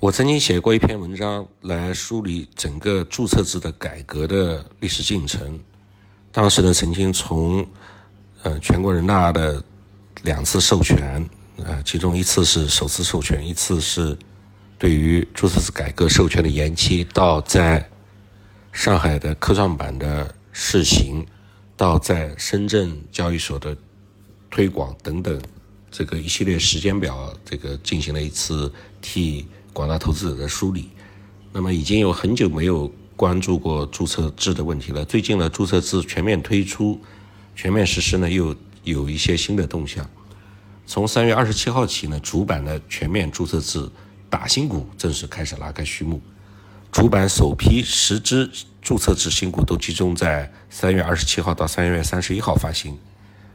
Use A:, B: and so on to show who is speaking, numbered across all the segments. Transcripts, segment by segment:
A: 我曾经写过一篇文章来梳理整个注册制的改革的历史进程。当时呢，曾经从呃全国人大的两次授权，呃，其中一次是首次授权，一次是对于注册制改革授权的延期，到在上海的科创板的试行，到在深圳交易所的推广等等，这个一系列时间表，这个进行了一次替。广大投资者的梳理，那么已经有很久没有关注过注册制的问题了。最近呢，注册制全面推出、全面实施呢，又有一些新的动向。从三月二十七号起呢，主板的全面注册制打新股正式开始拉开序幕。主板首批十只注册制新股都集中在三月二十七号到三月三十一号发行。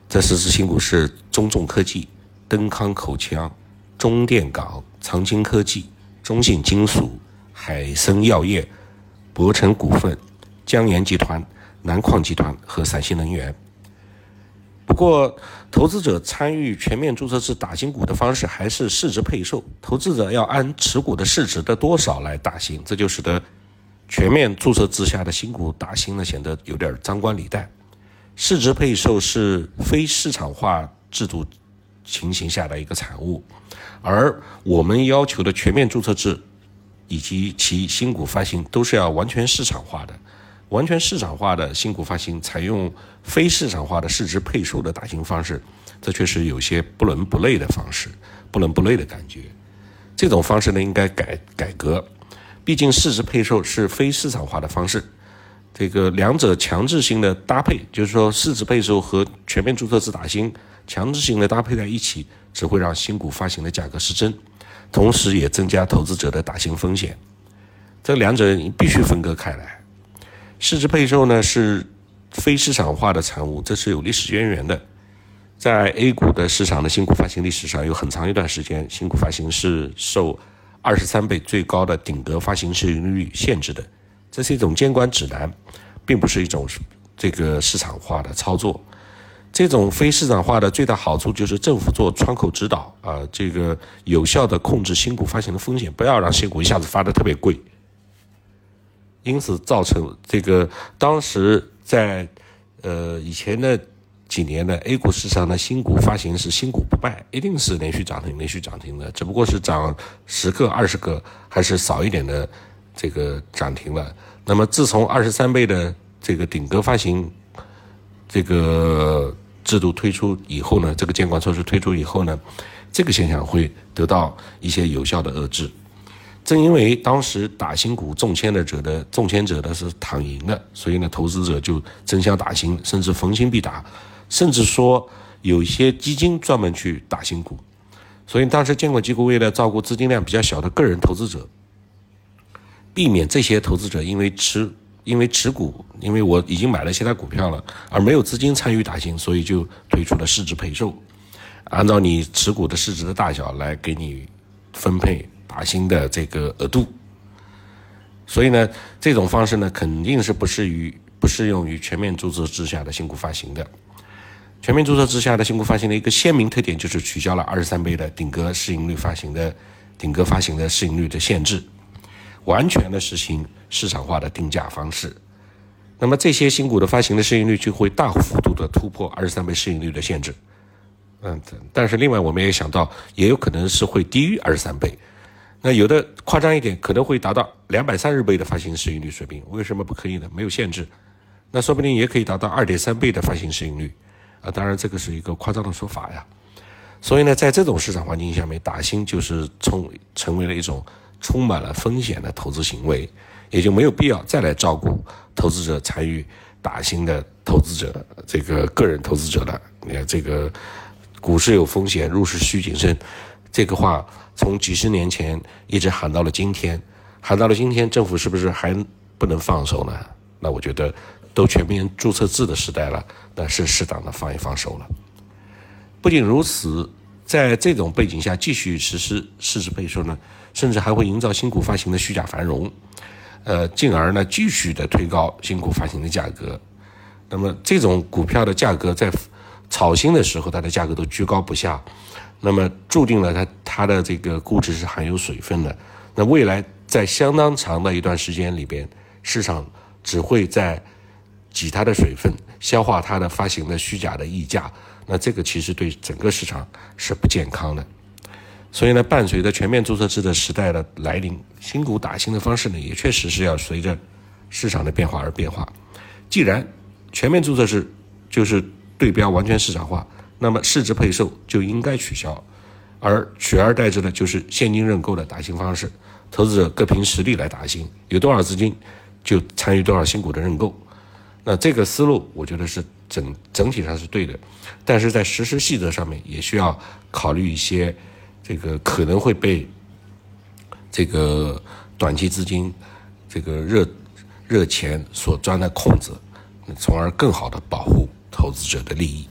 A: 这十只新股是中重科技、登康口腔、中电港、长青科技。中信金属、海生药业、博成股份、江盐集团、南矿集团和陕西能源。不过，投资者参与全面注册制打新股的方式还是市值配售，投资者要按持股的市值的多少来打新，这就使得全面注册制下的新股打新呢显得有点张冠李戴。市值配售是非市场化制度情形下的一个产物。而我们要求的全面注册制，以及其新股发行都是要完全市场化的，完全市场化的新股发行采用非市场化的市值配售的打新方式，这确实有些不伦不类的方式，不伦不类的感觉。这种方式呢，应该改改革。毕竟市值配售是非市场化的方式，这个两者强制性的搭配，就是说市值配售和全面注册制打新强制性的搭配在一起。只会让新股发行的价格失真，同时也增加投资者的打新风险。这两者必须分割开来。市值配售呢是非市场化的产物，这是有历史渊源的。在 A 股的市场的新股发行历史上，有很长一段时间，新股发行是受二十三倍最高的顶格发行市盈率限制的。这是一种监管指南，并不是一种这个市场化的操作。这种非市场化的最大好处就是政府做窗口指导啊，这个有效的控制新股发行的风险，不要让新股一下子发的特别贵。因此造成这个当时在呃以前的几年呢，A 股市场的新股发行是新股不败，一定是连续涨停、连续涨停的，只不过是涨十个、二十个还是少一点的这个涨停了。那么自从二十三倍的这个顶格发行，这个。制度推出以后呢，这个监管措施推出以后呢，这个现象会得到一些有效的遏制。正因为当时打新股中签的者的中签者的是躺赢的，所以呢，投资者就争相打新，甚至逢新必打，甚至说有一些基金专门去打新股。所以当时监管机构为了照顾资金量比较小的个人投资者，避免这些投资者因为持因为持股，因为我已经买了其他股票了，而没有资金参与打新，所以就推出了市值配售，按照你持股的市值的大小来给你分配打新的这个额度。所以呢，这种方式呢，肯定是不适于不适用于全面注册制下的新股发行的。全面注册制下的新股发行的一个鲜明特点就是取消了二十三倍的顶格市盈率发行的顶格发行的市盈率的限制。完全的实行市场化的定价方式，那么这些新股的发行的市盈率就会大幅度的突破二十三倍市盈率的限制。嗯，但是另外我们也想到，也有可能是会低于二十三倍。那有的夸张一点，可能会达到两百三十倍的发行市盈率水平。为什么不可以呢？没有限制，那说不定也可以达到二点三倍的发行市盈率。啊，当然这个是一个夸张的说法呀。所以呢，在这种市场环境下面，打新就是成成为了一种。充满了风险的投资行为，也就没有必要再来照顾投资者参与打新的投资者这个个人投资者了。你看，这个股市有风险，入市需谨慎，这个话从几十年前一直喊到了今天，喊到了今天，政府是不是还不能放手呢？那我觉得，都全面注册制的时代了，那是适当的放一放手了。不仅如此。在这种背景下继续实施市值配售呢，甚至还会营造新股发行的虚假繁荣，呃，进而呢继续的推高新股发行的价格。那么这种股票的价格在炒新的时候，它的价格都居高不下，那么注定了它它的这个估值是含有水分的，那未来在相当长的一段时间里边，市场只会在挤它的水分，消化它的发行的虚假的溢价。那这个其实对整个市场是不健康的。所以呢，伴随着全面注册制的时代的来临，新股打新的方式呢，也确实是要随着市场的变化而变化。既然全面注册制就是对标完全市场化，那么市值配售就应该取消，而取而代之的就是现金认购的打新方式。投资者各凭实力来打新，有多少资金就参与多少新股的认购。那这个思路，我觉得是整整体上是对的，但是在实施细则上面也需要考虑一些。这个可能会被这个短期资金、这个热热钱所钻的空子，从而更好的保护投资者的利益。